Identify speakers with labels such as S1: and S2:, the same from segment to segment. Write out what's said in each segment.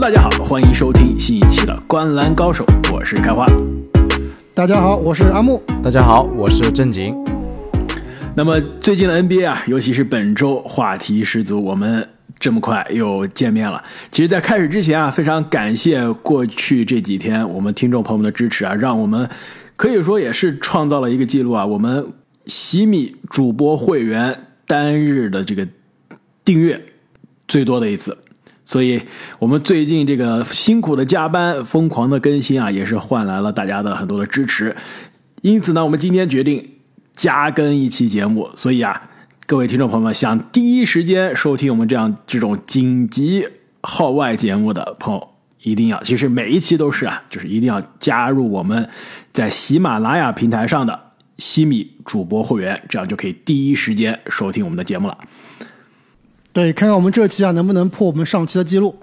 S1: Hello，大家好，欢迎收听新一期的《观篮高手》，我是开花。
S2: 大家好，我是阿木。
S3: 大家好，我是正经。
S1: 那么最近的 NBA 啊，尤其是本周话题十足，我们这么快又见面了。其实，在开始之前啊，非常感谢过去这几天我们听众朋友们的支持啊，让我们可以说也是创造了一个记录啊，我们喜米主播会员单日的这个订阅最多的一次。所以，我们最近这个辛苦的加班、疯狂的更新啊，也是换来了大家的很多的支持。因此呢，我们今天决定加更一期节目。所以啊，各位听众朋友们，想第一时间收听我们这样这种紧急号外节目的朋友，一定要，其实每一期都是啊，就是一定要加入我们在喜马拉雅平台上的西米主播会员，这样就可以第一时间收听我们的节目了。
S2: 对，看看我们这期啊能不能破我们上期的记录。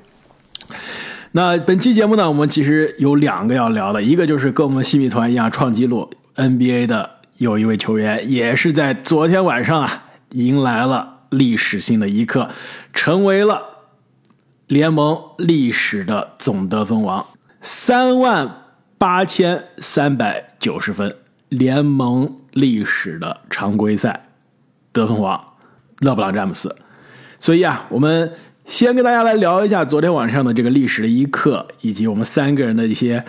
S1: 那本期节目呢，我们其实有两个要聊的，一个就是跟我们西米团一样创纪录 NBA 的有一位球员，也是在昨天晚上啊迎来了历史性的一刻，成为了联盟历史的总得分王，三万八千三百九十分，联盟历史的常规赛得分王勒布朗詹姆斯。所以啊，我们先跟大家来聊一下昨天晚上的这个历史的一刻，以及我们三个人的一些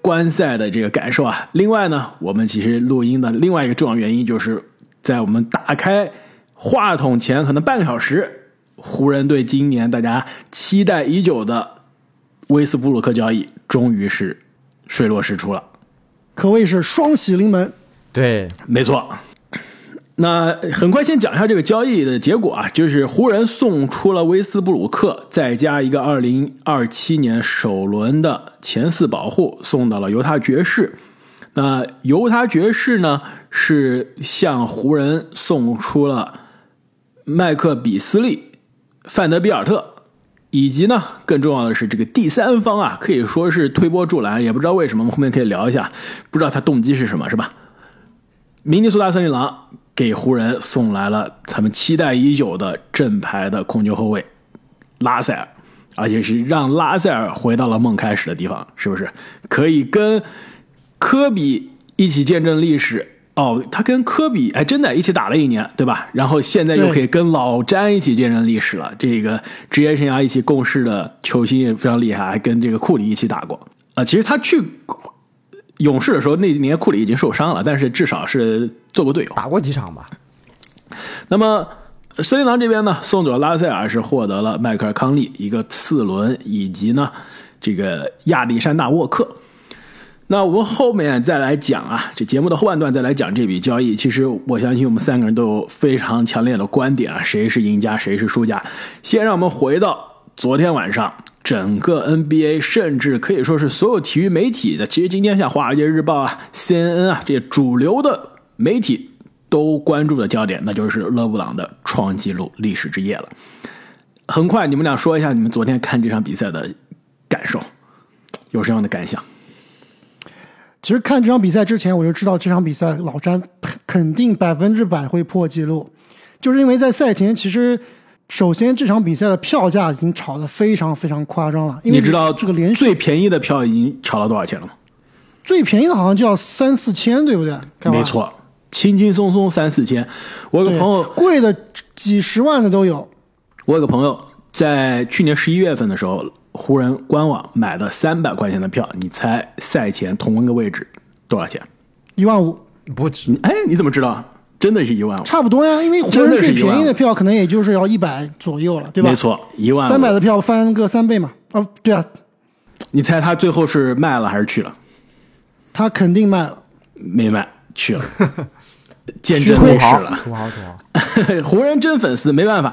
S1: 观赛的这个感受啊。另外呢，我们其实录音的另外一个重要原因，就是在我们打开话筒前可能半个小时，湖人队今年大家期待已久的威斯布鲁克交易终于是水落石出了，
S2: 可谓是双喜临门。
S3: 对，
S1: 没错。那很快先讲一下这个交易的结果啊，就是湖人送出了威斯布鲁克，再加一个二零二七年首轮的前四保护，送到了犹他爵士。那犹他爵士呢，是向湖人送出了麦克比斯利、范德比尔特，以及呢，更重要的是这个第三方啊，可以说是推波助澜，也不知道为什么，我们后面可以聊一下，不知道他动机是什么，是吧？明尼苏达森林狼。给湖人送来了他们期待已久的正牌的控球后卫拉塞尔，而且是让拉塞尔回到了梦开始的地方，是不是？可以跟科比一起见证历史哦，他跟科比还真的一起打了一年，对吧？然后现在又可以跟老詹一起见证历史了。这个职业生涯一起共事的球星也非常厉害，还跟这个库里一起打过啊。其实他去。勇士的时候，那年库里已经受伤了，但是至少是做过队友，
S3: 打过几场吧。
S1: 那么森林狼这边呢，送走了拉塞尔，是获得了迈克尔康利一个次轮，以及呢这个亚历山大沃克。那我们后面再来讲啊，这节目的后半段再来讲这笔交易。其实我相信我们三个人都有非常强烈的观点啊，谁是赢家，谁是输家。先让我们回到昨天晚上。整个 NBA，甚至可以说是所有体育媒体的，其实今天像《华尔街日报》啊、CNN 啊这些主流的媒体都关注的焦点，那就是勒布朗的创纪录历史之夜了。很快，你们俩说一下你们昨天看这场比赛的感受，有什么样的感想？
S2: 其实看这场比赛之前，我就知道这场比赛老詹肯定百分之百会破纪录，就是因为在赛前其实。首先，这场比赛的票价已经炒得非常非常夸张了。
S1: 你知道
S2: 这个连
S1: 最便宜的票已经炒到多少钱了吗？
S2: 最便宜的好像就要三四千，对不对？
S1: 没错，轻轻松松三四千。我有个朋友，
S2: 贵的几十万的都有。
S1: 我有个朋友在去年十一月份的时候，湖人官网买的三百块钱的票，你猜赛前同一个位置多少钱？
S2: 一万五，
S3: 不止。
S1: 哎，你怎么知道？真的是一万五，
S2: 差不多呀，因为湖人最便宜的票可能也就是要一百左右了，对吧？
S1: 没错，一万
S2: 三百的票翻个三倍嘛。哦，对啊，
S1: 你猜他最后是卖了还是去了？
S2: 他肯定卖了，
S1: 没卖，去了，见证历史了。
S3: 土豪土豪，
S1: 湖人真粉丝，没办法。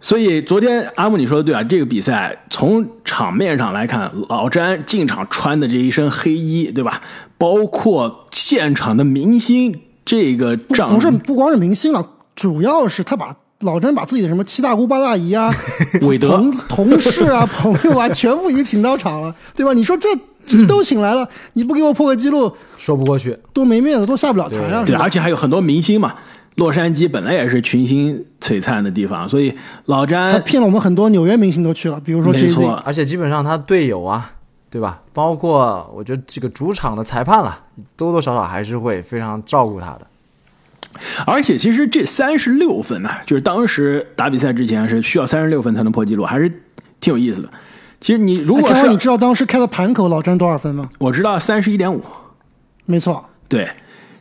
S1: 所以昨天阿木你说的对啊，这个比赛从场面上来看，老詹进场穿的这一身黑衣，对吧？包括现场的明星。这个账
S2: 不是不光是明星了，主要是他把老詹把自己的什么七大姑八大姨啊、
S1: 韦德。
S2: 同同事啊、朋友啊，全部已经请到场了，对吧？你说这都请来了，你不给我破个记录，
S3: 说不过去，
S2: 多没面子，多下不了台啊！
S1: 对，而且还有很多明星嘛，洛杉矶本来也是群星璀璨的地方，所以老詹
S2: 他
S1: 詹
S2: 骗了我们很多纽约明星都去了，比如说
S1: 没
S2: Jay
S1: 错
S2: Z，
S3: 而且基本上他队友啊，对吧？包括我觉得这个主场的裁判了，多多少少还是会非常照顾他的。
S1: 而且其实这三十六分呢、就是当时打比赛之前是需要三十六分才能破纪录，还是挺有意思的。其实你如果是
S2: 知道当时开的盘口老詹多少分吗？
S1: 我知道三十一点五，
S2: 没错，
S1: 对，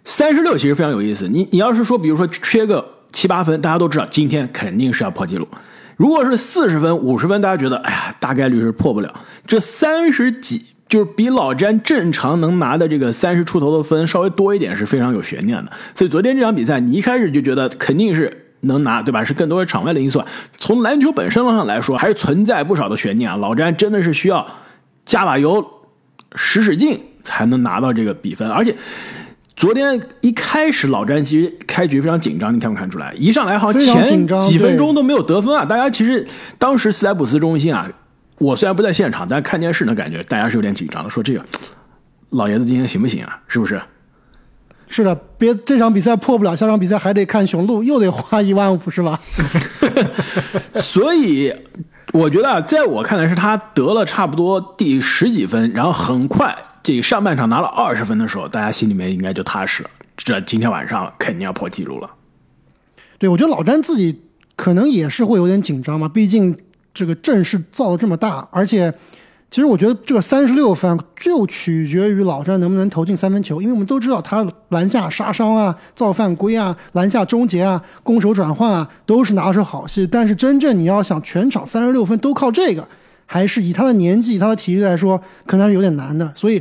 S1: 三十六其实非常有意思。你你要是说，比如说缺个七八分，大家都知道今天肯定是要破纪录。如果是四十分、五十分，大家觉得哎呀，大概率是破不了。这三十几，就是比老詹正常能拿的这个三十出头的分稍微多一点，是非常有悬念的。所以昨天这场比赛，你一开始就觉得肯定是能拿，对吧？是更多的场外的因素。从篮球本身上来说，还是存在不少的悬念啊。老詹真的是需要加把油，使使劲才能拿到这个比分，而且。昨天一开始，老詹其实开局非常紧张，你看没看出来？一上来好像前几分钟都没有得分啊！大家其实当时斯莱普斯中心啊，我虽然不在现场，但看电视呢，感觉大家是有点紧张的，说这个老爷子今天行不行啊？是不是？
S2: 是的，别这场比赛破不了，下场比赛还得看雄鹿，又得花一万五，是吧？
S1: 所以我觉得啊，在我看来是他得了差不多第十几分，然后很快这上半场拿了二十分的时候，大家心里面应该就踏实了。这今天晚上肯定要破纪录了。
S2: 对，我觉得老詹自己可能也是会有点紧张嘛，毕竟这个阵势造的这么大，而且其实我觉得这个三十六分就取决于老詹能不能投进三分球，因为我们都知道他篮下杀伤啊、造犯规啊、篮下终结啊、攻守转换啊都是拿手好戏，但是真正你要想全场三十六分都靠这个，还是以他的年纪、以他的体力来说，可能还是有点难的，所以。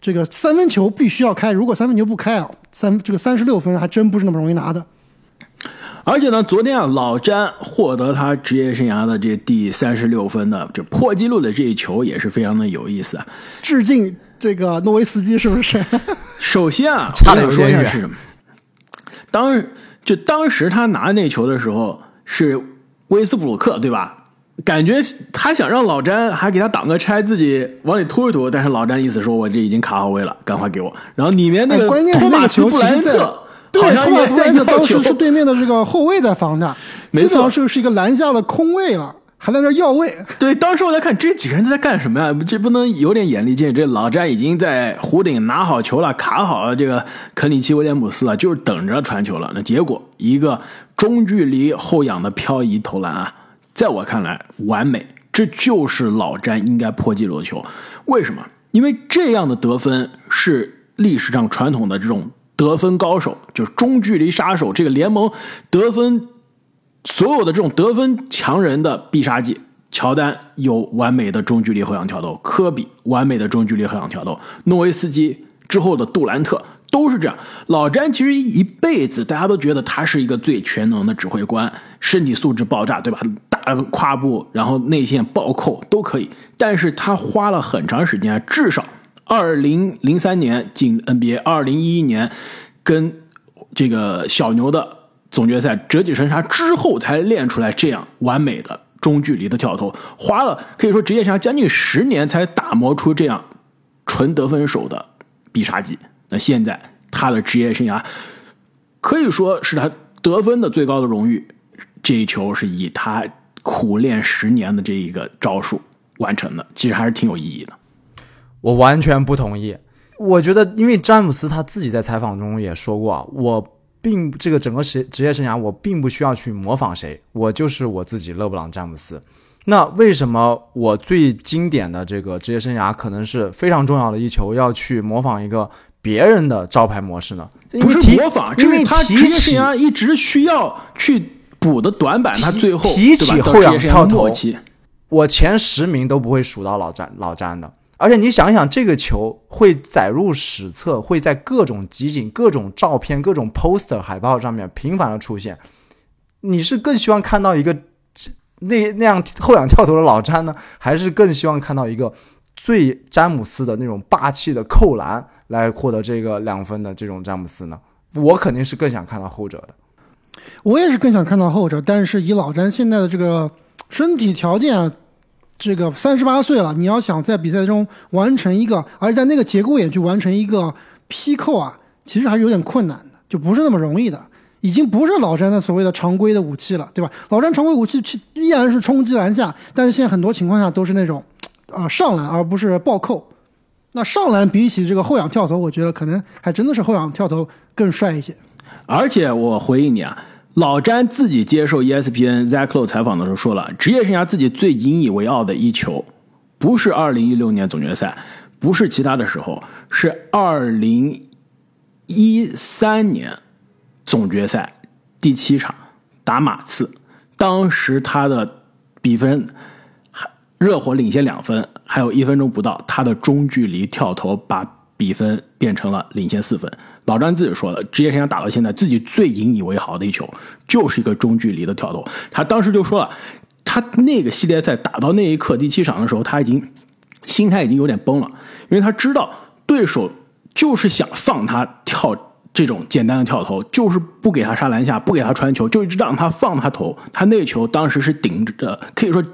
S2: 这个三分球必须要开，如果三分球不开啊，三这个三十六分还真不是那么容易拿的。
S1: 而且呢，昨天啊，老詹获得他职业生涯的这第三十六分的这破纪录的这一球也是非常的有意思啊。
S2: 致敬这个诺维斯基是不是？
S1: 首先啊，
S3: 差得
S1: 说一下是什么？当就当时他拿那球的时候是威斯布鲁克对吧？感觉他想让老詹还给他挡个拆，自己往里突一突，但是老詹意思说我这已经卡好位了，赶快给我。然后里面那个
S2: 哎关键是
S1: 托马
S2: 那个球
S1: 斯布莱恩
S2: 其实在
S1: 特
S2: 对托马斯布莱恩特当时是对面的这个后卫在防
S1: 他，
S2: 基本上是是一个篮下的空位了，还在那要位。
S1: 对，当时我在看这几个人在干什么呀？这不能有点眼力见。这老詹已经在弧顶拿好球了，卡好了这个肯里奇威廉姆斯了，就是等着传球了。那结果一个中距离后仰的漂移投篮啊，在我看来完美，这就是老詹应该破纪录的球。为什么？因为这样的得分是历史上传统的这种得分高手，就是中距离杀手，这个联盟得分所有的这种得分强人的必杀技。乔丹有完美的中距离后仰跳投，科比完美的中距离后仰跳投，诺维斯基之后的杜兰特都是这样。老詹其实一辈子大家都觉得他是一个最全能的指挥官，身体素质爆炸，对吧？大跨步，然后内线暴扣都可以。但是他花了很长时间，至少二零零三年进 NBA，二零一一年跟这个小牛的总决赛折戟沉沙之后，才练出来这样完美的中距离的跳投，花了可以说职业生涯将近十年才打磨出这样纯得分手的必杀技。那现在他的职业生涯可以说是他得分的最高的荣誉，这一球是以他苦练十年的这一个招数完成的，其实还是挺有意义的。
S3: 我完全不同意。我觉得，因为詹姆斯他自己在采访中也说过，我并这个整个职职业生涯，我并不需要去模仿谁，我就是我自己，勒布朗詹姆斯。那为什么我最经典的这个职业生涯，可能是非常重要的一球，要去模仿一个别人的招牌模式呢？
S1: 不是模仿，
S3: 因为
S1: 他职
S3: 提
S1: 业生涯一直需要去补的短板，他最后
S3: 提起后仰跳投，我前十名都不会数到老詹老詹的。而且你想想，这个球会载入史册，会在各种集锦、各种照片、各种 poster 海报上面频繁的出现。你是更希望看到一个那那样后仰跳投的老詹呢，还是更希望看到一个最詹姆斯的那种霸气的扣篮来获得这个两分的这种詹姆斯呢？我肯定是更想看到后者的。
S2: 我也是更想看到后者，但是以老詹现在的这个身体条件啊，这个三十八岁了，你要想在比赛中完成一个，而且在那个节骨眼去完成一个劈扣啊，其实还是有点困难的，就不是那么容易的。已经不是老詹的所谓的常规的武器了，对吧？老詹常规武器其依然是冲击篮下，但是现在很多情况下都是那种，啊、上篮而不是暴扣。那上篮比起这个后仰跳投，我觉得可能还真的是后仰跳投更帅一些。
S1: 而且我回应你啊，老詹自己接受 ESPN Zach Lowe 采访的时候说了，职业生涯自己最引以为傲的一球，不是2016年总决赛，不是其他的时候，是2013年总决赛第七场打马刺，当时他的比分还热火领先两分，还有一分钟不到，他的中距离跳投把比分变成了领先四分。老詹自己说了，职业生涯打到现在，自己最引以为豪的一球就是一个中距离的跳投。他当时就说了，他那个系列赛打到那一刻第七场的时候，他已经心态已经有点崩了，因为他知道对手就是想放他跳这种简单的跳投，就是不给他杀篮下，不给他传球，就一直让他放他投。他那球当时是顶着可以说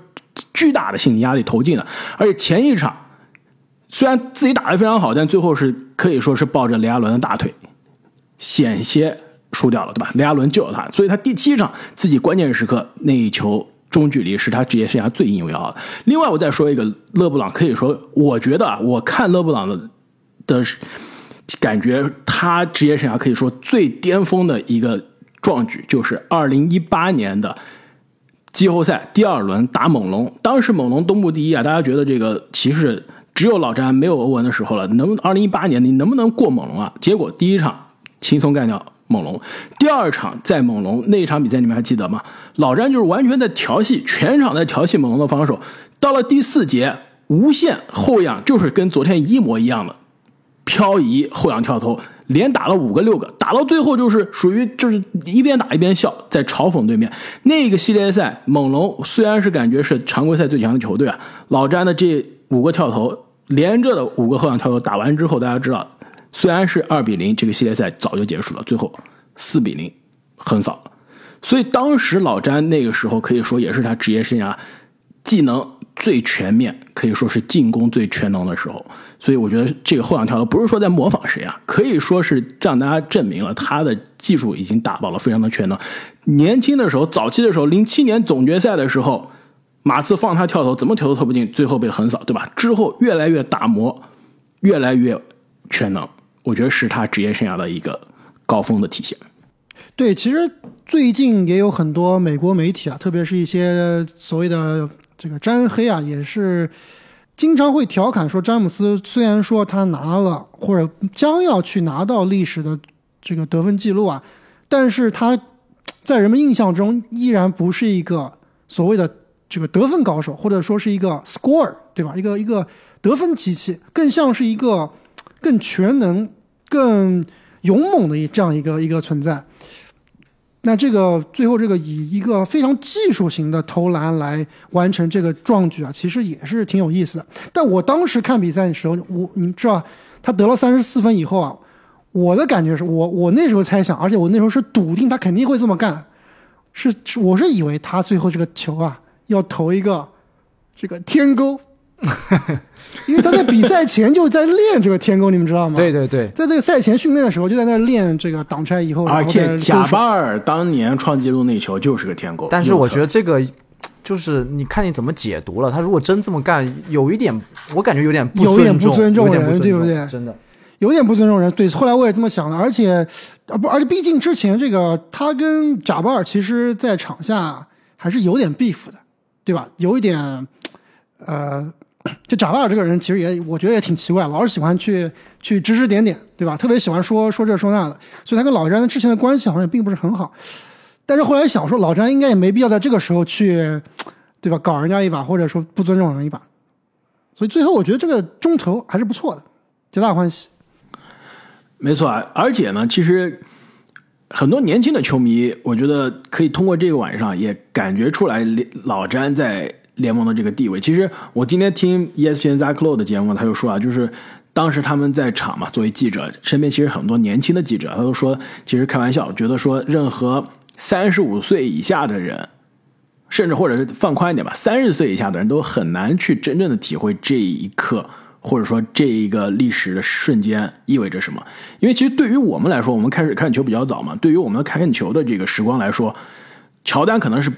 S1: 巨大的心理压力投进了，而且前一场虽然自己打得非常好，但最后是可以说是抱着雷阿伦的大腿，险些输掉了，对吧？雷阿伦救了他，所以他第七场自己关键时刻那一球中距离是他职业生涯最引以为傲的。另外，我再说一个勒布朗，可以说我觉得啊，我看勒布朗的的感觉，他职业生涯可以说最巅峰的一个壮举，就是二零一八年的季后赛第二轮打猛龙，当时猛龙东部第一啊，大家觉得这个骑士只有老詹没有欧文的时候了，能二零一八年你能不能过猛龙啊？结果第一场轻松干掉猛龙，第二场在猛龙那一场比赛你们还记得吗？老詹就是完全在调戏，全场在调戏猛龙的防守，到了第四节无限后仰，就是跟昨天一模一样的漂移后仰跳投，连打了五个六个，打到最后就是属于就是一边打一边笑，在嘲讽对面。那个系列赛，猛龙虽然是感觉是常规赛最强的球队啊，老詹的这五个跳投，连着的五个后仰跳投打完之后，大家知道，虽然是二比零，这个系列赛早就结束了，最后四比零横扫。所以当时老詹那个时候可以说也是他职业生涯技能最全面，可以说是进攻最全能的时候。所以我觉得这个后仰跳投不是说在模仿谁啊，可以说是让大家证明了他的技术已经达到了非常的全能。年轻的时候，早期的时候，零七年总决赛的时候，马刺放他跳投怎么投都投不进，最后被横扫，对吧？之后越来越打磨，越来越全能，我觉得是他职业生涯的一个高峰的体现。
S2: 对，其实最近也有很多美国媒体啊，特别是一些所谓的这个詹黑啊，也是经常会调侃说，詹姆斯虽然说他拿了或者将要去拿到历史的这个得分记录啊，但是他在人们印象中依然不是一个所谓的这个得分高手，或者说是一个 score，对吧？一个一个得分机器，更像是一个更全能、更勇猛的一这样一个一个存在。那这个最后这个以一个非常技术型的投篮来完成这个壮举啊，其实也是挺有意思的。但我当时看比赛的时候，我你知道他得了三十四分以后啊，我的感觉是我我那时候猜想，而且我那时候是笃定他肯定会这么干，是我是以为他最后这个球啊要投一个这个天钩，因为他在比赛前就在练这个天钩，你们知道吗？
S3: 对对对，
S2: 在这个赛前训练的时候就在那练这个挡拆以后，
S1: 而且贾巴尔当年创纪录那球就是个天钩，
S3: 但是我觉
S1: 得
S3: 得这个就是你看你怎么解读了。他如果真这么干，有一点我感觉有点不
S2: 有点不尊重
S3: 有点不
S2: 人对不对
S3: 真的，
S2: 有点不尊重人。对，后来我也这么想的，而且啊不，而且毕竟之前这个他跟贾巴尔其实在场下还是有点 beef 的，对吧？有一点，呃，就贾巴尔这个人其实也我觉得也挺奇怪，老是喜欢去去指指点点，对吧？特别喜欢说说这说那的，所以他跟老詹之前的关系好像也并不是很好。但是后来想说，老詹应该也没必要在这个时候去，对吧？搞人家一把，或者说不尊重人一把。所以最后我觉得这个中投还是不错的，皆大欢喜。
S1: 没错。而且呢，其实很多年轻的球迷，我觉得可以通过这个晚上也感觉出来老詹在联盟的这个地位。其实我今天听 ESPN Zach Lowe 的节目，他就说啊，就是当时他们在场嘛，作为记者，身边其实很多年轻的记者，他都说，其实开玩笑，觉得说任何三十五岁以下的人。甚至或者是放宽一点吧，三十岁以下的人都很难去真正的体会这一刻或者说这一个历史的瞬间意味着什么？因为其实对于我们来说，我们开始看球比较早嘛，对于我们看球的这个时光来说，乔丹可能是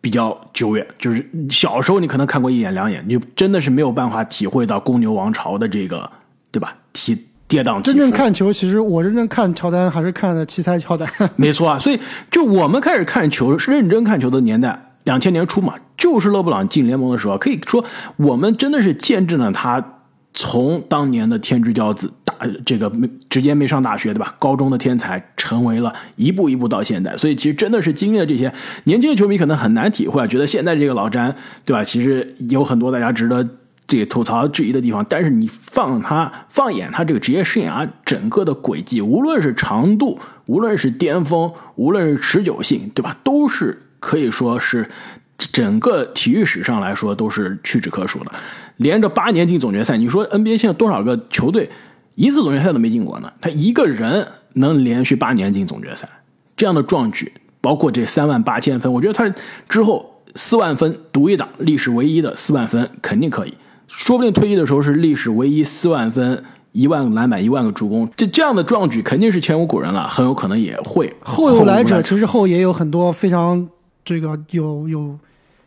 S1: 比较久远，就是小时候你可能看过一眼两眼，你真的是没有办法体会到公牛王朝的这个，对吧？体跌宕起
S2: 真正
S1: 伏。
S2: 看球，其实我认真正看乔丹还是看的奇才乔丹。
S1: 没错啊，所以就我们开始看球、认真看球的年代，两千年初嘛，就是勒布朗进联盟的时候，可以说我们真的是见证了他从当年的天之骄子，大这个没直接没上大学对吧？高中的天才，成为了一步一步到现在，所以其实真的是经历了这些。年轻的球迷可能很难体会，觉得现在这个老詹对吧？其实有很多大家值得。这个吐槽质疑的地方，但是你放他放眼他这个职业生涯整个的轨迹，无论是长度，无论是巅峰，无论是持久性，对吧？都是可以说是整个体育史上来说都是屈指可数的。连着八年进总决赛，你说 NBA 现在多少个球队一次总决赛都没进过呢？他一个人能连续八年进总决赛，这样的壮举，包括这三万八千分，我觉得他之后四万分独一档，历史唯一的四万分肯定可以。说不定退役的时候是历史唯一四万分、一万个篮板、一万个助攻，这这样的壮举肯定是前无古人了，很有可能也会
S2: 后有来者，其实后也有很多非常这个有有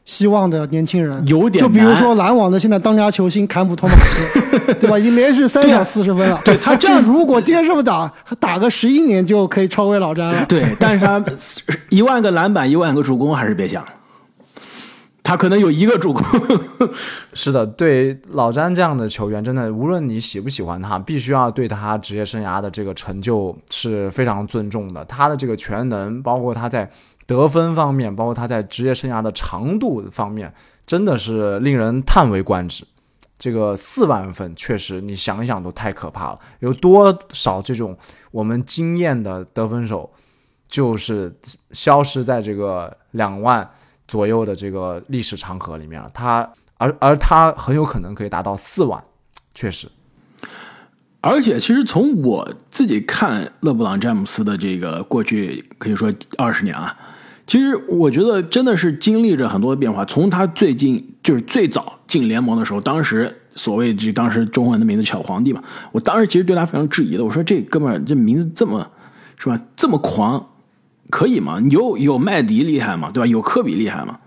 S2: 希望的年轻人，
S1: 有点
S2: 就比如说篮网的现在当家球星坎普托马斯，对吧？已经连续三场四十分了。
S1: 对他这样
S2: 如果接这么打，打个十一年就可以超越老詹了。
S1: 对，但是他 一万个篮板、一万个助攻还是别想了，他可能有一个助攻。
S3: 是的，对老詹这样的球员，真的无论你喜不喜欢他，必须要对他职业生涯的这个成就是非常尊重的。他的这个全能，包括他在得分方面，包括他在职业生涯的长度方面，真的是令人叹为观止。这个四万分确实，你想一想都太可怕了。有多少这种我们经验的得分手，就是消失在这个两万左右的这个历史长河里面了？他而而他很有可能可以达到四万，确实。
S1: 而且，其实从我自己看勒布朗詹姆斯的这个过去，可以说二十年啊，其实我觉得真的是经历着很多的变化。从他最近就是最早进联盟的时候，当时所谓这当时中文的名字小皇帝嘛，我当时其实对他非常质疑的，我说这哥们儿这名字这么是吧，这么狂，可以吗？有有麦迪厉害吗？对吧？有科比厉害吗？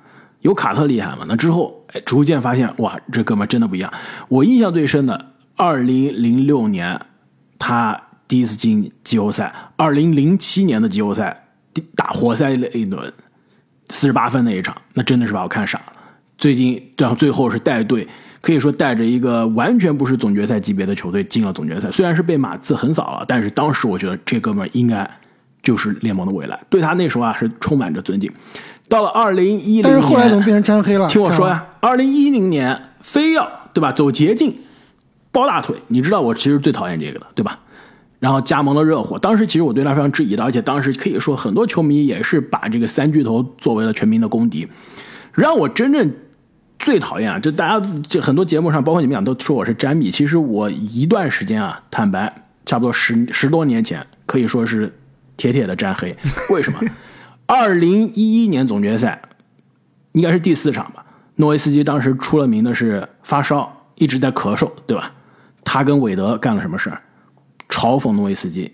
S1: 有卡特厉害吗？那之后，哎，逐渐发现，哇，这哥们儿真的不一样。我印象最深的，二零零六年他第一次进季后赛，二零零七年的季后赛打活塞那一轮，四十八分那一场，那真的是把我看傻了。最近，然后最后是带队，可以说带着一个完全不是总决赛级别的球队进了总决赛。虽然是被马刺横扫了，但是当时我觉得这哥们儿应该就是联盟的未来，对他那时候啊是充满着尊敬。到了二零一零
S2: 但
S1: 年，
S2: 是后来怎么变成詹黑了？
S1: 听我说呀，二零一零年非要对吧走捷径，抱大腿，你知道我其实最讨厌这个的，对吧？然后加盟了热火，当时其实我对他非常质疑的，而且当时可以说很多球迷也是把这个三巨头作为了全民的公敌。让我真正最讨厌啊，就大家就很多节目上，包括你们俩都说我是詹米，其实我一段时间啊，坦白，差不多十十多年前，可以说是铁铁的詹黑。为什么？二零一一年总决赛应该是第四场吧。诺维斯基当时出了名的是发烧，一直在咳嗽，对吧？他跟韦德干了什么事儿？嘲讽诺维斯基，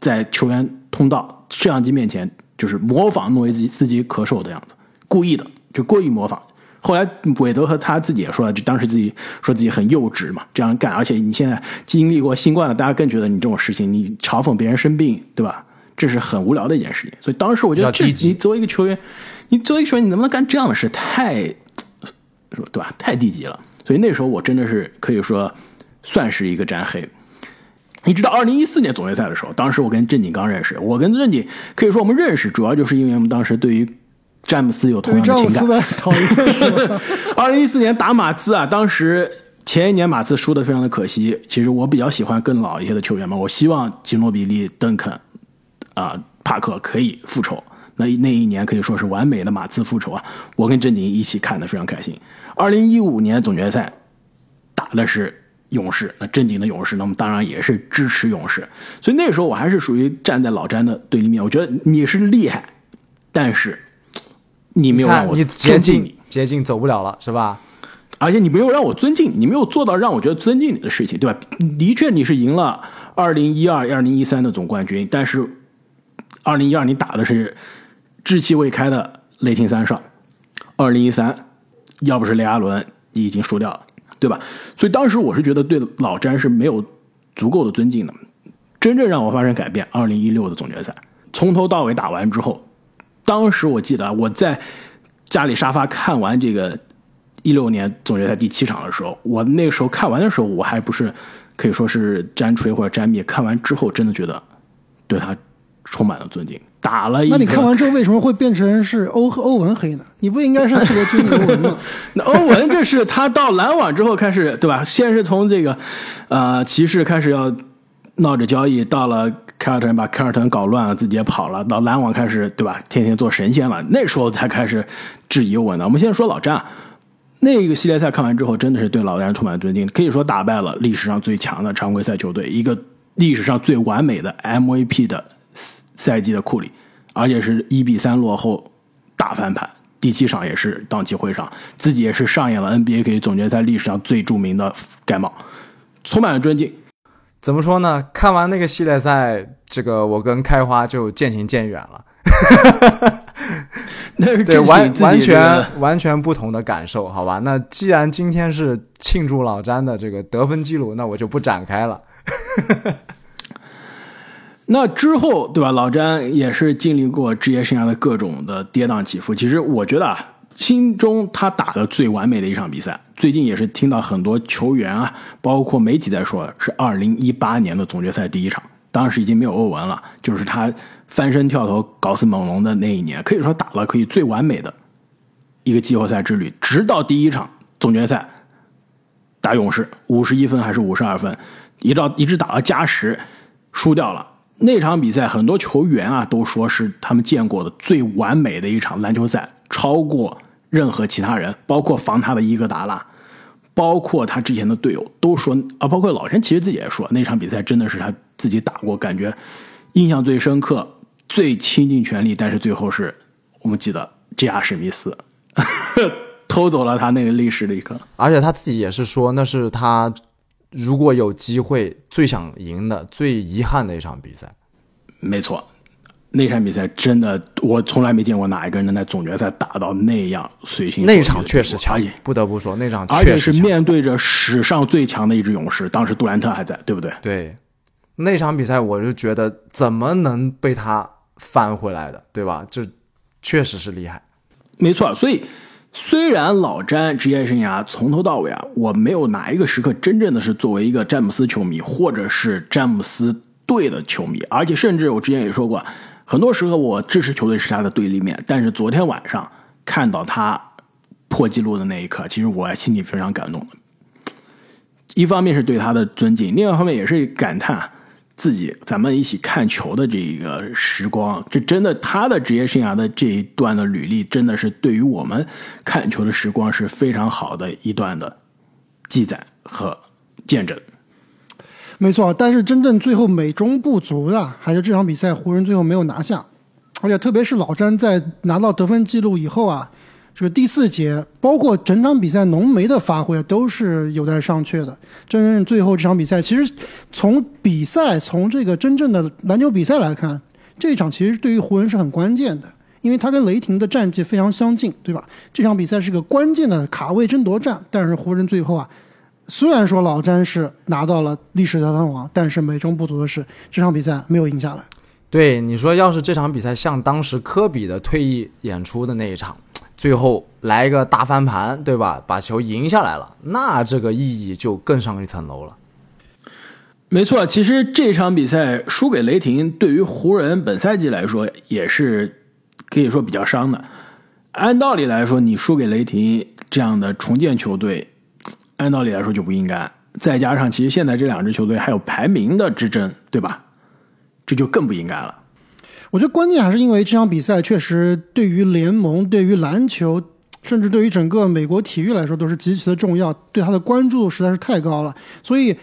S1: 在球员通道、摄像机面前，就是模仿诺维斯基咳嗽的样子，故意的，就故意模仿。后来韦德和他自己也说了，就当时自己说自己很幼稚嘛，这样干。而且你现在经历过新冠了，大家更觉得你这种事情，你嘲讽别人生病，对吧？这是很无聊的一件事情。所以当时我觉得这，你作为一个球员，你作为一个球员，你能不能干这样的事？太？对吧？太低级了。所以那时候我真的是可以说算是一个沾黑。一直到二零一四年总决赛的时候，当时我跟正经刚认识，我跟正经可以说我们认识，主要就是因为我们当时对于詹姆斯有同样的情感。二零一四年打马刺啊，当时前一年马刺输的非常的可惜。其实我比较喜欢更老一些的球员嘛，我希望吉诺比利、邓肯啊、帕克可以复仇。那那一年可以说是完美的马刺复仇啊！我跟正经一起看的非常开心。二零一五年总决赛打的是勇士，那正经的勇士，那么当然也是支持勇士。所以那时候我还是属于站在老詹的对立面，我觉得你是厉害，但是你没有让我
S3: 看你捷
S1: 尊重
S3: 径捷径走不了了，是吧？
S1: 而且你没有让我尊敬，你没有做到让我觉得尊敬你的事情，对吧？的确你是赢了二零一二、二零一三的总冠军，但是二零一二你打的是稚气未开的雷霆三少，二零一三要不是雷阿伦，你已经输掉了，对吧？所以当时我是觉得对老詹是没有足够的尊敬的。真正让我发生改变，二零一六的总决赛，从头到尾打完之后，当时我记得我在家里沙发看完这个一六年总决赛第七场的时候，我那个时候看完的时候，我还不是可以说是詹吹或者詹灭。看完之后，真的觉得对他充满了尊敬。打了一个，
S2: 那你看完之后为什么会变成是欧和欧文黑呢？你不应该是特别尊敬欧文吗？
S1: 那欧文这是他到篮网之后开始，对吧？先是从这个呃骑士开始要闹着交易，到了凯尔特人把凯尔特人搞乱了，自己也跑了，到篮网开始，对吧？天天做神仙了，那时候才开始质疑欧文的。我们先说老詹，那个系列赛看完之后，真的是对老詹充满尊敬，可以说打败了历史上最强的常规赛球队，一个历史上最完美的 MVP 的赛季的库里，而且是一比三落后大翻盘。第七场也是荡气回肠，自己也是上演了 NBA 给总决赛历史上最著名的盖帽，充满了尊敬。
S3: 怎么说呢？看完那个系列赛，这个我跟开花就渐行渐远了。对，
S1: 那是对
S3: 完完全完全不同的感受，好吧？那既然今天是庆祝老詹的这个得分记录，那我就不展开了。
S1: 那之后，对吧？老詹也是经历过职业生涯的各种的跌宕起伏。其实我觉得啊，心中他打的最完美的一场比赛，最近也是听到很多球员啊，包括媒体在说，是二零一八年的总决赛第一场，当时已经没有欧文了，就是他翻身跳投搞死猛龙的那一年，可以说打了可以最完美的一个季后赛之旅，直到第一场总决赛打勇士，五十一分还是五十二分，一到一直打到加时，输掉了。那场比赛，很多球员啊都说是他们见过的最完美的一场篮球赛，超过任何其他人，包括防他的伊戈达拉，包括他之前的队友都说啊，包括老詹其实自己也说，那场比赛真的是他自己打过，感觉印象最深刻、最倾尽全力，但是最后是我们记得 J.R. 史密斯 偷走了他那个历史的一刻。
S3: 而且他自己也是说，那是他如果有机会最想赢的、最遗憾的一场比赛。
S1: 没错，那场比赛真的，我从来没见过哪一个人能在总决赛打到那样随心
S3: 那场确实强
S1: 而且，
S3: 不得不说那场
S1: 而且是
S3: 确实。
S1: 面对着史上最强的一支勇士，当时杜兰特还在，对不对？
S3: 对，那场比赛我就觉得怎么能被他翻回来的，对吧？这确实是厉害。
S1: 没错，所以虽然老詹职业生涯从头到尾啊，我没有哪一个时刻真正的是作为一个詹姆斯球迷，或者是詹姆斯队的球迷，而且甚至我之前也说过，很多时候我支持球队是他的对立面，但是昨天晚上看到他破纪录的那一刻，其实我心里非常感动的。一方面是对他的尊敬，另外一方面也是感叹自己咱们一起看球的这个时光，这真的他的职业生涯的这一段的履历，真的是对于我们看球的时光是非常好的一段的记载和见证。
S2: 没错，但是真正最后美中不足的，还是这场比赛湖人最后没有拿下，而且特别是老詹在拿到得分记录以后啊，这个第四节，包括整场比赛浓眉的发挥都是有待商榷的。真正最后这场比赛，其实从比赛从这个真正的篮球比赛来看，这一场其实对于湖人是很关键的，因为他跟雷霆的战绩非常相近，对吧？这场比赛是个关键的卡位争夺战，但是湖人最后啊。虽然说老詹是拿到了历史得分王，但是美中不足的是，这场比赛没有赢下来。
S3: 对你说，要是这场比赛像当时科比的退役演出的那一场，最后来一个大翻盘，对吧？把球赢下来了，那这个意义就更上一层楼了。
S1: 没错，其实这场比赛输给雷霆，对于湖人本赛季来说也是可以说比较伤的。按道理来说，你输给雷霆这样的重建球队，按道理来说就不应该。再加上，其实现在这两支球队还有排名的之争，对吧？这就更不应该了。
S2: 我觉得关键还是因为这场比赛确实对于联盟、对于篮球，甚至对于整个美国体育来说都是极其的重要，对它的关注度实在是太高了。所以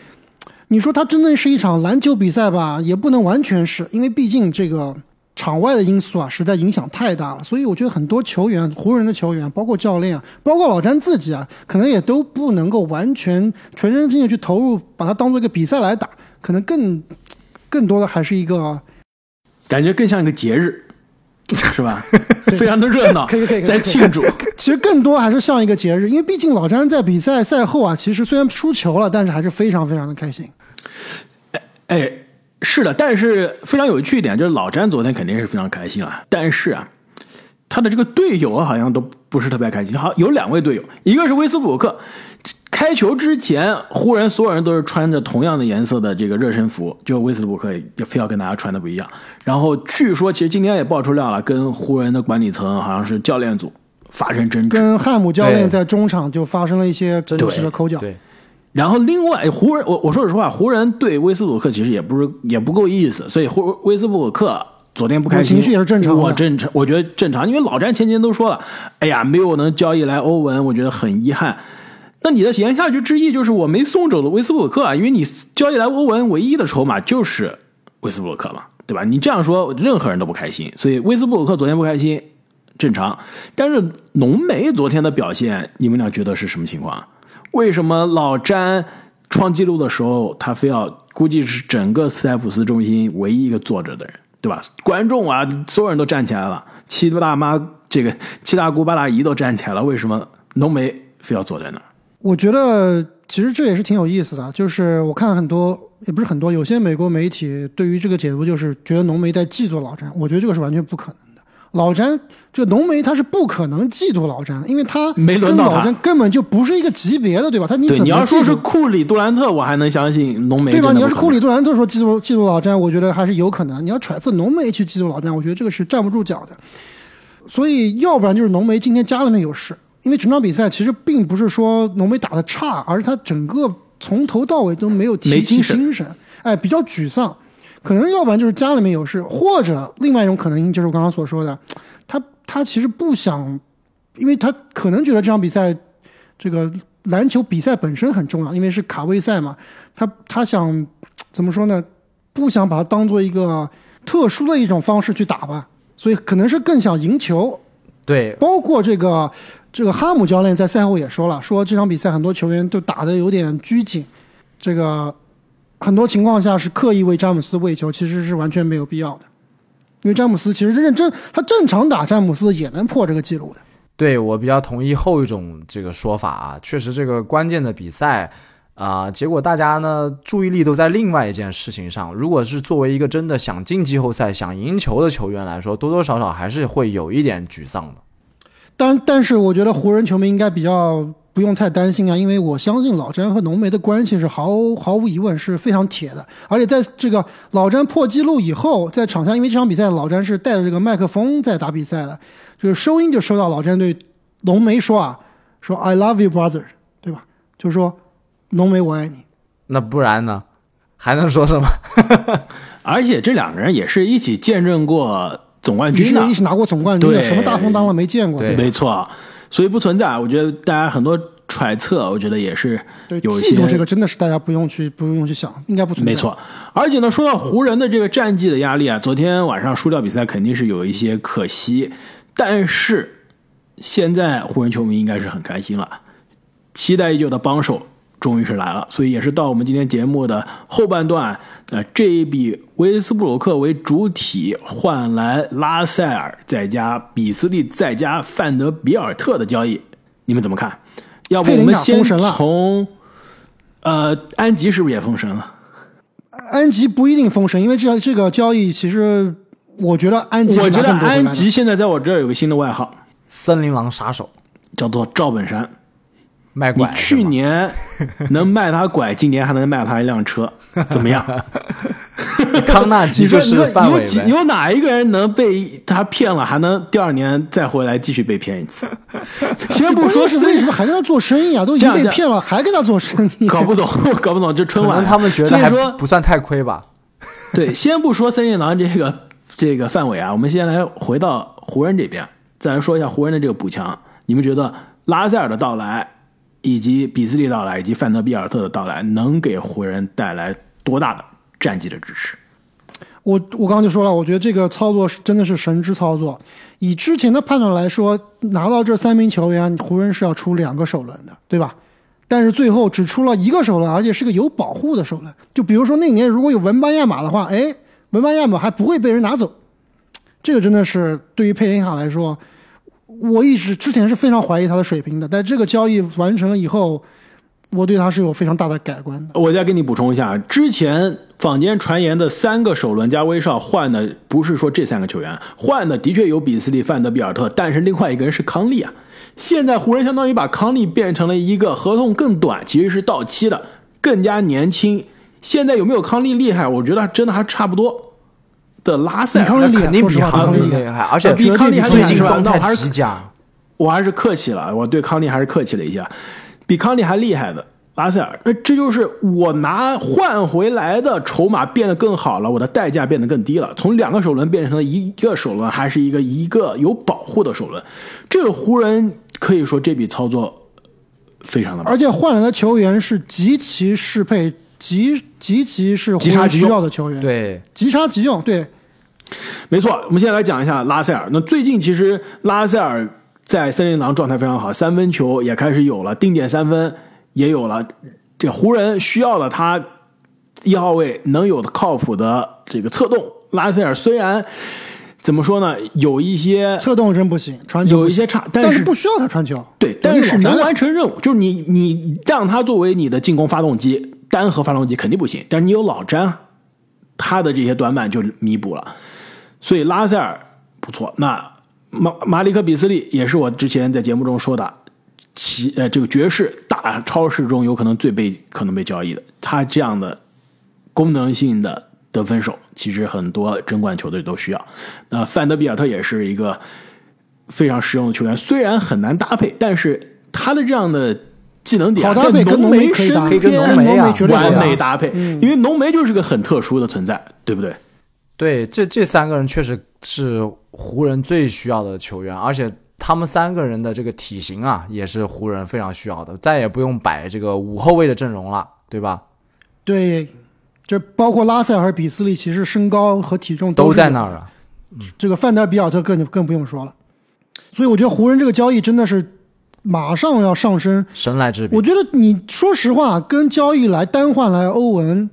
S2: 你说它真的是一场篮球比赛吧，也不能完全是因为毕竟这个场外的因素啊，实在影响太大了。所以我觉得很多球员，湖人的球员，包括教练，包括老詹自己啊，可能也都不能够完全全身心的去投入，把它当做一个比赛来打，可能更更多的还是一个
S1: 感觉更像一个节日，是吧？非常的热闹，
S2: 可以可以
S1: 在庆祝。
S2: 其实更多还是像一个节日，因为毕竟老詹在比赛赛后啊，其实虽然输球了，但是还是非常非常的开心。
S1: 哎，是的，但是非常有趣一点就是老詹昨天肯定是非常开心啊，但是啊，他的这个队友好像都不是特别开心。好，有两位队友，一个是威斯布鲁克。开球之前，湖人所有人都是穿着同样的颜色的这个热身服，就威斯布鲁克也非要跟大家穿的不一样。然后据说，其实今天也爆出料了，跟湖人的管理层好像是教练组发生争执，
S2: 跟汉姆教练在中场就发生了一些争执的口角。
S3: 对，
S1: 然后另外湖人，我我说实话，湖人对威斯布鲁克其实也不是也不够意思，所以湖威斯布鲁克昨天不开心，
S2: 情绪也是正常的
S1: 我正常，我觉得正常，因为老詹前几天都说了，哎呀，没有能交易来欧文，我觉得很遗憾。那你的言下之意就是我没送走了威斯布鲁克啊，因为你交易来欧文唯一的筹码就是威斯布鲁克嘛，对吧？你这样说，任何人都不开心，所以威斯布鲁克昨天不开心正常。但是浓眉昨天的表现，你们俩觉得是什么情况？为什么老詹创纪录的时候，他非要估计是整个斯台普斯中心唯一一个坐着的人，对吧？观众啊，所有人都站起来了，七大妈这个七大姑八大姨都站起来了，为什么浓眉非要坐在那儿？
S2: 我觉得其实这也是挺有意思的，就是我看很多，也不是很多，有些美国媒体对于这个解读就是觉得浓眉在嫉妒老詹，我觉得这个是完全不可能的。老詹这个浓眉他是不可能嫉妒老詹的，因为他跟
S1: 没轮到
S2: 老詹根本就不是一个级别的，对吧？他你
S1: 对，
S2: 怎么
S1: 你要说是库里、杜兰特，我还能相信浓眉
S2: 对吧？你要是库里、杜兰特说嫉妒嫉妒老詹，我觉得还是有可能。你要揣测浓眉去嫉妒老詹，我觉得这个是站不住脚的。所以，要不然就是浓眉今天家里面有事，因为整场比赛其实并不是说浓眉打的差，而是他整个从头到尾都没有提起
S1: 精神
S2: 精神，哎，比较沮丧。可能要不然就是家里面有事，或者另外一种可能性就是我刚刚所说的，他他其实不想，因为他可能觉得这场比赛这个篮球比赛本身很重要，因为是卡位赛嘛，他他想怎么说呢？不想把它当做一个特殊的一种方式去打吧，所以可能是更想赢球。
S3: 对，
S2: 包括这个这个哈姆教练在赛后也说了，说这场比赛很多球员都打得有点拘谨，这个很多情况下是刻意为詹姆斯喂球，其实是完全没有必要的。因为詹姆斯其实认真，他正常打詹姆斯也能破这个记录的。
S3: 对我比较同意后一种这个说法啊，确实这个关键的比赛啊、结果大家呢注意力都在另外一件事情上。如果是作为一个真的想进季后赛、想赢球的球员来说，多多少少还是会有一点沮丧的。
S2: 但但是我觉得湖人球迷应该比较不用太担心啊，因为我相信老詹和浓眉的关系是毫毫无疑问是非常铁的，而且在这个老詹破纪录以后，在场下，因为这场比赛老詹是带着这个麦克风在打比赛的，就是收音就收到老詹对浓眉说啊，说 I love you brother，对吧？就是说浓眉我爱你。
S3: 那不然呢？还能说什么？
S1: 而且这两个人也是一起见证过总冠军的
S2: 是一，起拿过总冠军的，
S1: 对。
S2: 什么大风当了没见过，
S3: 对。
S1: 没错，所以不存在。我觉得大家很多揣测，我觉得也是
S2: 对，
S1: 有一些
S2: 嫉妒这个真的是大家不用去不用去想，应该不存在。
S1: 没错，而且呢，说到湖人的这个战绩的压力啊，昨天晚上输掉比赛肯定是有一些可惜，但是现在湖人球迷应该是很开心了，期待已久的帮手终于是来了，所以也是到我们今天节目的后半段，呃，这一笔威斯布鲁克为主体换来拉塞尔再加比斯利再加范德比尔特的交易，你们怎么看？要不我们先
S2: 封神了
S1: 从呃安吉是不是也封神了？
S2: 安吉不一定封神，因为这这个交易其实我觉得安吉
S1: 我觉得安吉现在在我这儿有个新的外号，
S3: 森林狼杀手
S1: 叫做赵本山。
S3: 卖
S1: 你去年能卖他拐，今年还能卖他一辆车，怎么样？
S3: 康纳吉
S1: 你说
S3: 就是
S1: 你有
S3: 范伟
S1: 有哪一个人能被他骗了，还能第二年再回来继续被骗一次？先不说
S2: 是为什么还跟他做生意啊？都已经被骗了，还跟他做生意？
S1: 搞不懂，搞不懂，这春晚
S3: 他们觉得还
S1: 说
S3: 不算太亏吧。
S1: 对，先不说森林狼这个这个范围啊，我们先来回到湖人这边，再来说一下湖人的这个补强。你们觉得拉塞尔的到来，以及比斯利到来，以及范德比尔特的到来，能给湖人带来多大的战绩的支持？
S2: 我我刚刚就说了，我觉得这个操作是真的是神之操作。以之前的判断来说，拿到这三名球员，湖人是要出两个首轮的，对吧？但是最后只出了一个首轮，而且是个有保护的首轮。就比如说那年如果有文班亚马的话，哎，文班亚马还不会被人拿走。这个真的是对于佩林卡来说，我一直之前是非常怀疑他的水平的，但这个交易完成了以后，我对他是有非常大的改观的。
S1: 我再给你补充一下，之前坊间传言的三个首轮加威少换的不是说这三个球员，换的的确有比斯利、范德比尔特，但是另外一个人是康利啊。现在湖人相当于把康利变成了一个合同更短，其实是到期的，更加年轻。现在有没有康利厉害？我觉得真的还差不多。的拉塞尔
S2: 比康利厉害
S3: 肯定比康利厉害，而且
S1: 比康利还厉害是吧
S3: 最近状态
S1: 那我还是
S3: 极佳。
S1: 我还是客气了，我对康利还是客气了一下，比康利还厉害的拉塞尔，那这就是我拿换回来的筹码变得更好了，我的代价变得更低了，从两个首轮变成了一个首轮，还是一个一个有保护的首轮，这个湖人可以说这笔操作非常的棒。
S2: 而且换来的球员是极其适配、极极其是湖人需要的球员，，
S3: 对，
S2: 即插即用，对，
S1: 没错，我们现在来讲一下拉塞尔。那最近其实拉塞尔在森林狼状态非常好，三分球也开始有了，定点三分也有了。这湖人需要的他一号位能有靠谱的这个策动。拉塞尔虽然怎么说呢，有一些
S2: 策动真不行，传球
S1: 有一些差，但是
S2: 但不需要他传球，
S1: 对，但是能完成任务，就是你你让他作为你的进攻发动机，单核发动机肯定不行，但是你有老詹啊，他的这些短板就弥补了，所以拉塞尔不错。那马马里克比斯利也是我之前在节目中说的，其呃这个爵士大超市中有可能最被可能被交易的，他这样的功能性的得分手，其实很多争冠球队都需要。那范德比尔特也是一个非常实用的球员，虽然很难搭配，但是他的这样的技能点
S2: 好搭配
S1: 在
S2: 跟浓眉可以
S1: 身
S2: 搭
S3: 可以跟浓眉
S1: 完美搭配，因为浓眉就是个很特殊的存在，对不对？
S3: 对，这这三个人确实是湖人最需要的球员，而且他们三个人的这个体型啊，也是湖人非常需要的，再也不用摆这个五后卫的阵容了，对吧？
S2: 对，这包括拉塞尔比斯利，其实身高和体重
S3: 都在那儿。啊。
S2: 这个范德比尔特更更不用说了，所以我觉得湖人这个交易真的是马上要上升。
S3: 神来之笔
S2: 我，觉得你说实话，跟交易来单换来欧文，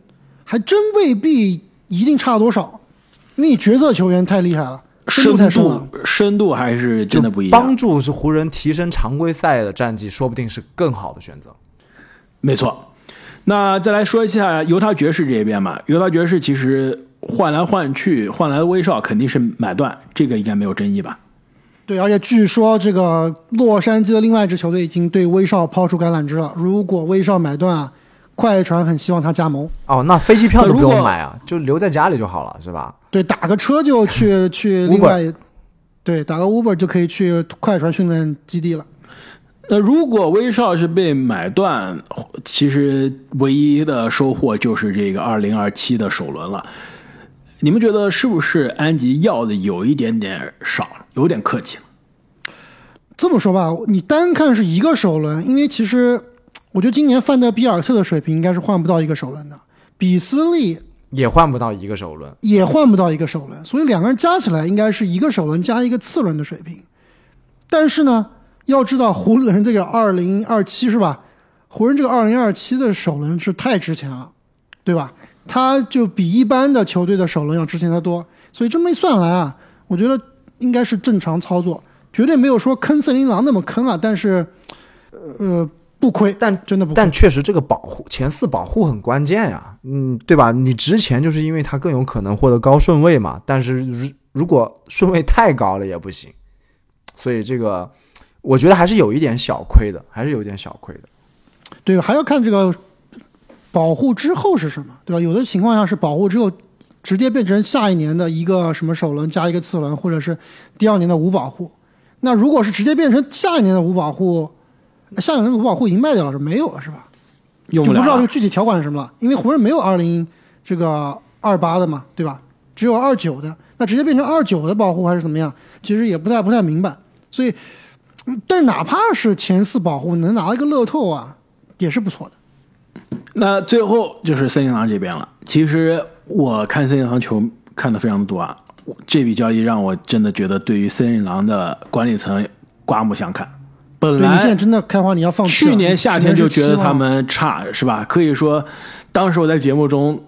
S2: 还真未必一定差多少，因为你角色球员太厉害了，深度
S1: 深
S2: 深
S1: 度。深度还是真的不一样帮。
S3: 助是湖人提升常规赛的战绩，说不定是更好的选择。
S1: 没错。那再来说一下犹他爵士这边吧。犹他爵士其实换来换去，换来的威少肯定是买断，这个应该没有争议吧？
S2: 对，而且据说这个洛杉矶的另外一支球队已经对威少抛出橄榄枝了。如果威少买断啊，快船很希望他加盟。
S3: 哦，那飞机票都不
S1: 那如果
S3: 用买啊，就留在家里就好了，是吧？
S2: 对，打个车就去 去另外，对，打个 Uber 就可以去快船训练基地了。
S1: 那如果威少是被买断，其实唯一的收获就是这个二零二七的首轮了。你们觉得是不是安吉要的有一点点少，有点客气了？
S2: 这么说吧，你单看是一个首轮，因为其实我觉得今年范德比尔特的水平应该是换不到一个首轮的，比斯利
S3: 也换不到一个首轮。
S2: 也换不到一个首轮，所以两个人加起来应该是一个首轮加一个次轮的水平。但是呢，要知道湖人这个二零二七是吧？湖人这个二零二七的首轮是太值钱了，对吧？它就比一般的球队的首轮要值钱得多，所以这么一算来啊，我觉得应该是正常操作，绝对没有说坑森林狼那么坑啊。但是，呃，不亏，
S3: 但
S2: 真的不亏。
S3: 但确实这个保护前四保护很关键呀，嗯，对吧？你值钱就是因为它更有可能获得高顺位嘛，但是如如果顺位太高了也不行，所以这个我觉得还是有一点小亏的，还是有一点小亏的。
S2: 对，还要看这个保护之后是什么，对吧？有的情况下是保护之后直接变成下一年的一个什么首轮加一个次轮，或者是第二年的无保护。那如果是直接变成下一年的无保护，下一年的五保护已经卖掉了，是没有了是吧？
S1: 用不了了
S2: 就不知道这个。具体条款是什么了，因为湖人没有二零这个二八的嘛，对吧？只有二九的，那直接变成二九的保护还是怎么样？其实也不太不太明白。所以，嗯但是哪怕是前四保护能拿一个乐透啊，也是不错的。
S1: 那最后就是森林狼这边了。其实我看森林狼球看的非常多啊。这笔交易让我真的觉得，对于森林狼的管理层刮目相看。本
S2: 来你现在
S1: 来
S2: 真的开花，你要放
S1: 去年夏天就觉得他。们差，是吧？可以说，当时我在节目中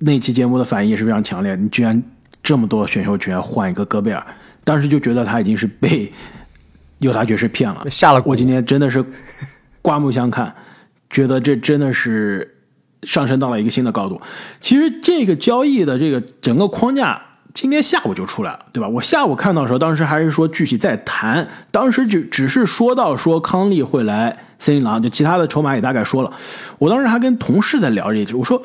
S1: 那期节目的反应也是非常强烈。你居然这么多选秀权换一个戈贝尔，当时就觉得他已经是被 犹他爵士骗了。
S3: 下了
S1: 我今天真的是刮目相看，觉得这真的是上升到了一个新的高度。其实这个交易的这个整个框架，今天下午就出来了，对吧？我下午看到的时候，当时还是说具体在谈，当时就只是说到说康利会来森林狼，就其他的筹码也大概说了。我当时还跟同事在聊这些，我说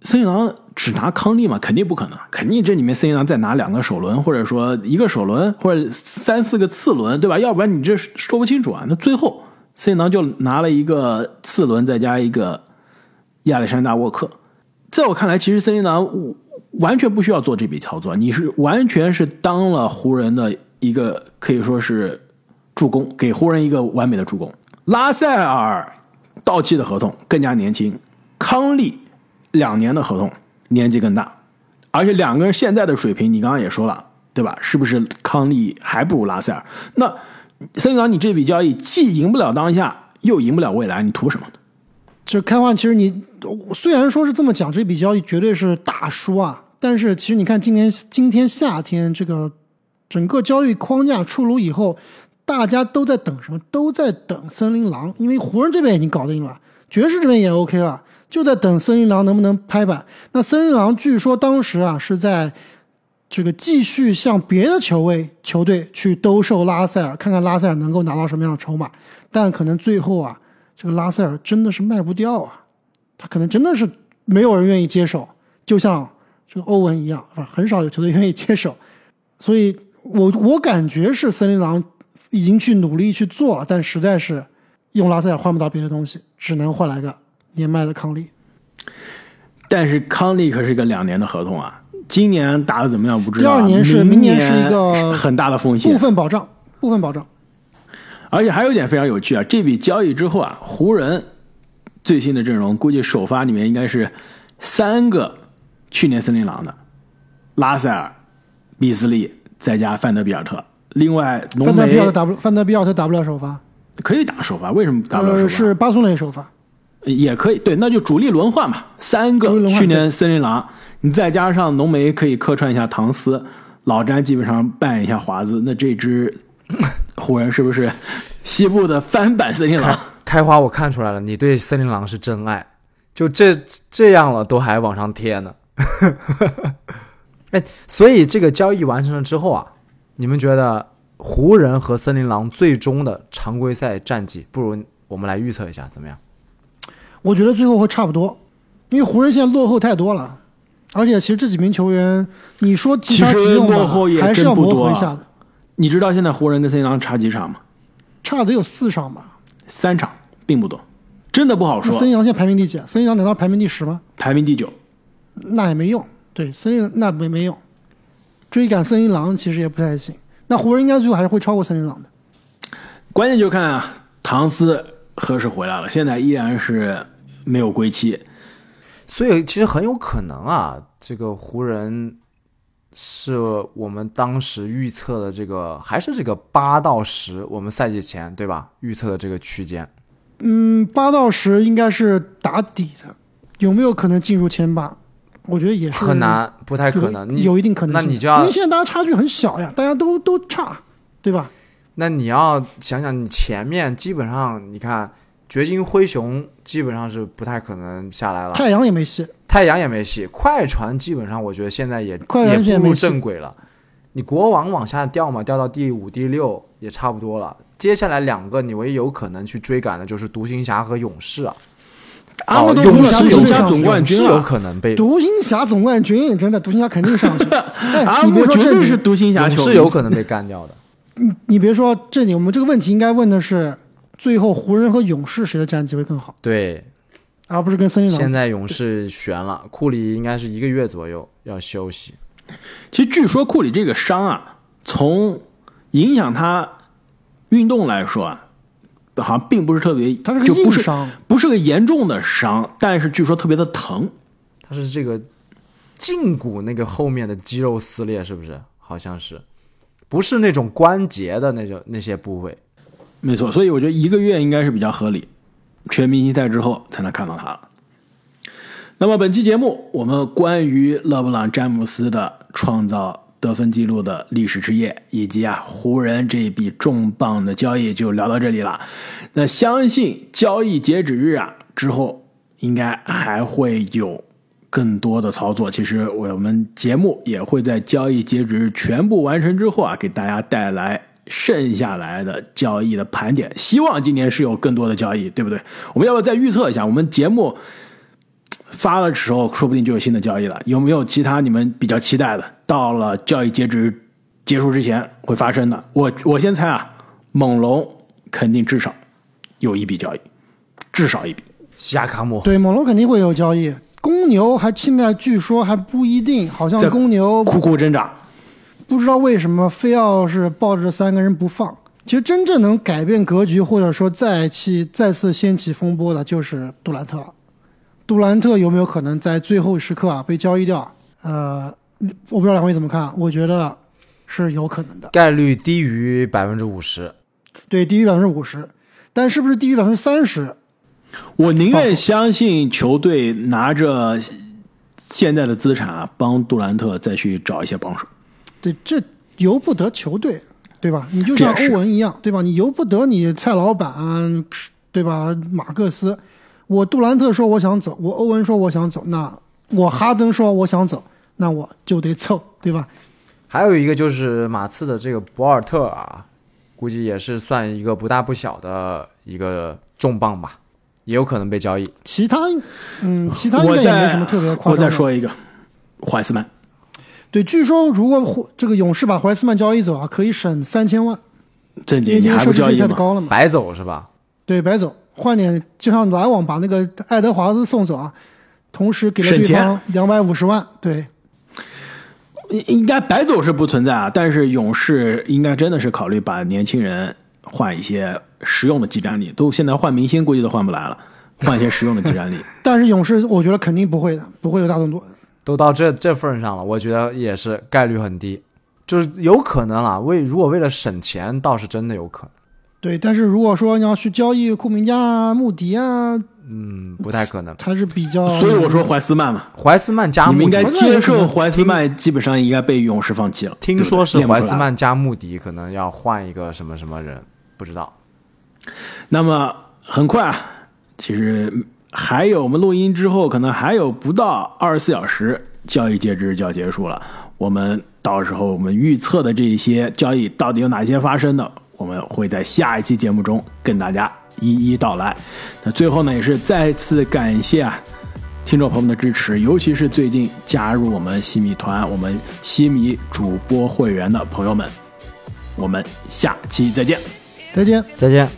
S1: 森林狼只拿康利吗？肯定不可能，肯定这里面森林狼再拿两个首轮，或者说一个首轮，或者三四个次轮，对吧？要不然你这说不清楚啊。那最后森林狼就拿了一个次轮，再加一个亚历山大沃克。在我看来，其实森林狼完全不需要做这笔操作，你是完全是当了湖人的一个可以说是助攻，给湖人一个完美的助攻。拉塞尔到期的合同更加年轻，康利两年的合同年纪更大，而且两个人现在的水平，你刚刚也说了，对吧？是不是康利还不如拉塞尔？那森林狼，你这笔交易既赢不了当下，又赢不了未来，你图什么？
S2: 就开花，其实你虽然说是这么讲，这笔交易绝对是大输啊，但是其实你看今年今天夏天这个整个交易框架出炉以后，大家都在等什么？都在等森林狼，因为湖人这边已经搞定了，爵士这边也 OK 了，就在等森林狼能不能拍板。那森林狼据说当时啊是在这个继续向别的球位球队去兜售拉塞尔，看看拉塞尔能够拿到什么样的筹码，但可能最后啊。这个拉塞尔真的是卖不掉啊，他可能真的是没有人愿意接手，就像这个欧文一样，是吧？很少有球队愿意接手，所以我我感觉是森林狼已经去努力去做了，但实在是用拉塞尔换不到别的东西，只能换来个年迈的康利。
S1: 但是康利可是个两年的合同啊，今年打的怎么样不知道啊。
S2: 第二年是
S1: 明
S2: 明年是一个
S1: 很大的风险
S2: 部，分保障，部分保障。
S1: 而且还有一点非常有趣啊，这笔交易之后啊，湖人最新的阵容估计首发里面应该是三个去年森林狼的，拉塞尔、比斯利再加范德比尔特，另外浓眉
S2: 范德比尔特打不范德比尔特打不了首发，
S1: 可以打首发，为什么打不了首
S2: 呃，
S1: 发？
S2: 是巴松雷首发。
S1: 也可以，对，那就主力轮换嘛，三个去年森林狼，你再加上浓眉可以客串一下唐斯，老詹基本上扮演一下华子，那这支湖人是不是 西部的翻版森林狼？
S3: 开花，我看出来了，你对森林狼是真爱，就这这样了都还往上贴呢。哎，所以这个交易完成了之后啊，你们觉得湖人和森林狼最终的常规赛战绩，不如我们来预测一下怎么样？
S2: 我觉得最后会差不多，因为湖人现在落后太多了，而且其实这几名球员，你说
S1: 其实
S2: 即用吧
S1: 落后也
S2: 还是要磨
S1: 真不多啊
S2: 合一下的，
S1: 你知道现在湖人跟森林狼差几场吗？
S2: 差得有四场吧。
S1: 三场，并不多，真的不好说
S2: 森。林狼现在排名第几？森林狼难道排名第十吗？
S1: 排名第九，
S2: 那也没用。对，森林那没没用，追赶森林狼其实也不太行。那湖人应该最后还是会超过森林狼的。
S1: 关键就看啊，唐斯何时回来了。现在依然是没有归期，
S3: 所以其实很有可能啊，这个湖人是我们当时预测的这个，还是这个八到十，我们赛季前对吧？预测的这个区间。
S2: 嗯，八到十应该是打底的，有没有可能进入前八？我觉得也是
S3: 很难，不太可能。你
S2: 有一定可能。
S3: 那你就要
S2: 因为现在大家差距很小呀，大家都都差，对吧？
S3: 那你要想想，你前面基本上，你看掘金、灰熊基本上是不太可能下来了，
S2: 太阳也没戏，
S3: 太阳也没戏，快船基本上我觉得现在也
S2: 快
S3: 也步入正轨了。你国王往下掉嘛，掉到第五、第六也差不多了。接下来两个你唯一有可能去追赶的就是独行侠和勇士啊，
S1: 阿姆都
S3: 勇
S1: 出了勇士
S2: 勇士
S1: 总冠军
S3: 有。可能被
S2: 独行侠总冠军，真的独行侠肯定上去。哎，
S1: 阿
S2: 你别
S1: 姆绝
S2: 说正经，
S1: 对是独行侠
S3: 勇
S1: 球
S3: 是，有可能被干掉的。
S2: 你别说正经，我们这个问题应该问的是，最后湖人和勇士谁的战绩会更好，
S3: 对，
S2: 而不是跟森林狼。
S3: 现在勇士悬了，库里应该是一个月左右要休息。
S1: 其实据说库里这个伤啊，从影响他运动来说啊，好像并不是特别，
S2: 他是个
S1: 就不是
S2: 硬伤，
S1: 不是个严重的伤，但是据说特别的疼。
S3: 他是这个胫骨那个后面的肌肉撕裂，是不是？好像是，不是那种关节的那种那些部位。
S1: 没错，所以我觉得一个月应该是比较合理，全明星赛之后才能看到他了。那么本期节目，我们关于勒布朗·詹姆斯的创造得分记录的历史之夜，以及啊湖人这一笔重磅的交易就聊到这里了。那相信交易截止日啊之后，应该还会有更多的操作。其实我们节目也会在交易截止日全部完成之后啊，给大家带来剩下来的交易的盘点。希望今年是有更多的交易，对不对？我们要不要再预测一下？我们节目发的时候，说不定就有新的交易了。有没有其他你们比较期待的？到了交易截止结束之前会发生的？我我先猜啊，猛龙肯定至少有一笔交易，至少一笔。
S3: 西亚卡姆，
S2: 对，猛龙肯定会有交易。公牛还现在据说还不一定，好像公牛
S1: 苦苦挣扎。
S2: 不知道为什么非要是抱着三个人不放。其实真正能改变格局，或者说再起再次掀起风波的，就是杜兰特了。杜兰特有没有可能在最后时刻啊被交易掉？呃，我不知道两位怎么看，我觉得是有可能的。
S3: 概率低于百分之五十。
S2: 对，低于百分之五十，但是不是低于百分之三十？
S1: 我宁愿相信球队拿着现在的资产啊，帮杜兰特再去找一些帮手。
S2: 对，这由不得球队，对吧？你就像欧文一样，对吧？你由不得你蔡老板，对吧？马克思，我杜兰特说我想走，我欧文说我想走，那我哈登说我想走，那我就得凑，对吧？
S3: 还有一个就是马刺的这个博尔特啊，估计也是算一个不大不小的一个重磅吧，也有可能被交易。
S2: 其他，嗯，其他应该也没什么特别夸
S1: 我
S2: 张我。
S1: 再说一个，怀斯曼。
S2: 对，据说如果这个勇士把怀斯曼交易走啊，可以省三千万，
S1: 郑姐，
S2: 因为
S1: 你还
S2: 因为奢侈税
S1: 不交易吗？
S2: 太高了嘛。
S3: 白走是吧？
S2: 对，白走，换点，就像篮网把那个爱德华兹送走啊，同时给了对方两百五十万。对，
S1: 应应该白走是不存在啊，但是勇士应该真的是考虑把年轻人换一些实用的技战力，都现在换明星估计都换不来了，换一些实用的技战力。
S2: 但是勇士我觉得肯定不会的，不会有大动作。
S3: 都到这这份上了，我觉得也是概率很低，就是有可能啊。为如果为了省钱，倒是真的有可能，
S2: 对，但是如果说你要去交易库明加啊、穆迪啊，
S3: 嗯，不太可能。
S2: 还是比较。
S1: 所以我说怀斯曼嘛，
S3: 怀斯曼加穆迪
S1: 你们应该接受怀斯曼基本上应该被勇士放弃了。
S3: 听说是怀斯曼加穆迪，可能要换一个什么什么人，不知道。
S1: 那么很快啊，其实还有我们录音之后，可能还有不到二十四小时，交易截止就要结束了。我们到时候我们预测的这一些交易到底有哪些发生的，我们会在下一期节目中跟大家一一道来。那最后呢，也是再次感谢啊。听众朋友们的支持，尤其是最近加入我们西米团、我们西米主播会员的朋友们，我们下期再见。
S2: 再见。
S3: 再见。